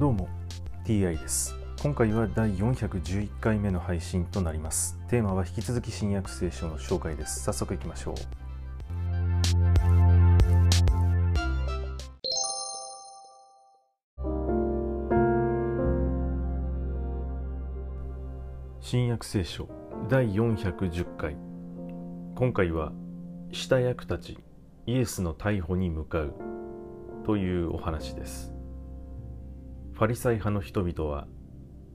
どうも TI です。今回は第411回目の配信となります。テーマは引き続き新約聖書の紹介です。早速いきましょう。新約聖書第410回。今回は下役たちイエスの逮捕に向かうというお話です。ファリサイ派の人々は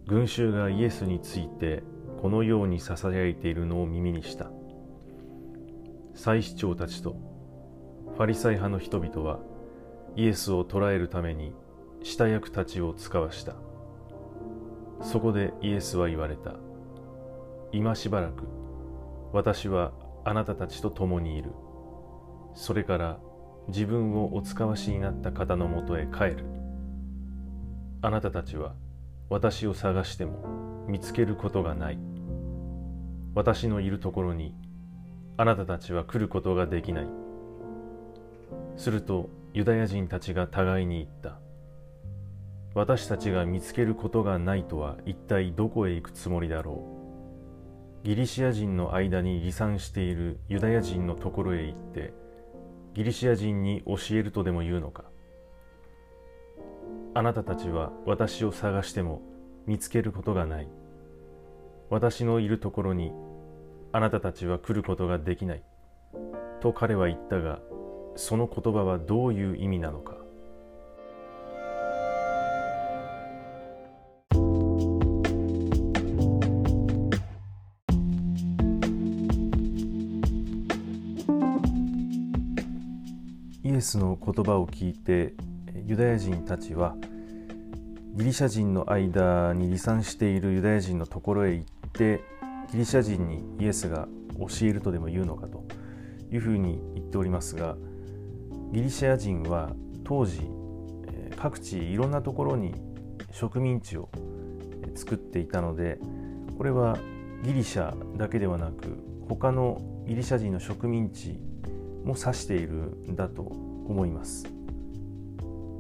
群衆がイエスについてこのようにささやいているのを耳にした。祭司長たちとファリサイ派の人々はイエスを捕らえるために下役たちを使わした。そこでイエスは言われた。今しばらく私はあなたたちと共にいる。それから自分をお使わしになった方のもとへ帰る。あなたたちは私を探しても見つけることがない。私のいるところにあなたたちは来ることができない。するとユダヤ人たちが互いに言った。私たちが見つけることがないとは一体どこへ行くつもりだろう。ギリシア人の間に離散しているユダヤ人のところへ行ってギリシア人に教えるとでも言うのか。あなたたちは私を探しても見つけることがない。私のいるところにあなたたちは来ることができない。と彼は言ったが、その言葉はどういう意味なのか。イエスの言葉を聞いてユダヤ人たちはギリシャ人の間に離散しているユダヤ人のところへ行ってギリシャ人にイエスが教えるとでも言うのかというふうに言っておりますがギリシャ人は当時各地いろんなところに植民地を作っていたのでこれはギリシャだけではなく他のギリシャ人の植民地も指しているんだと思います。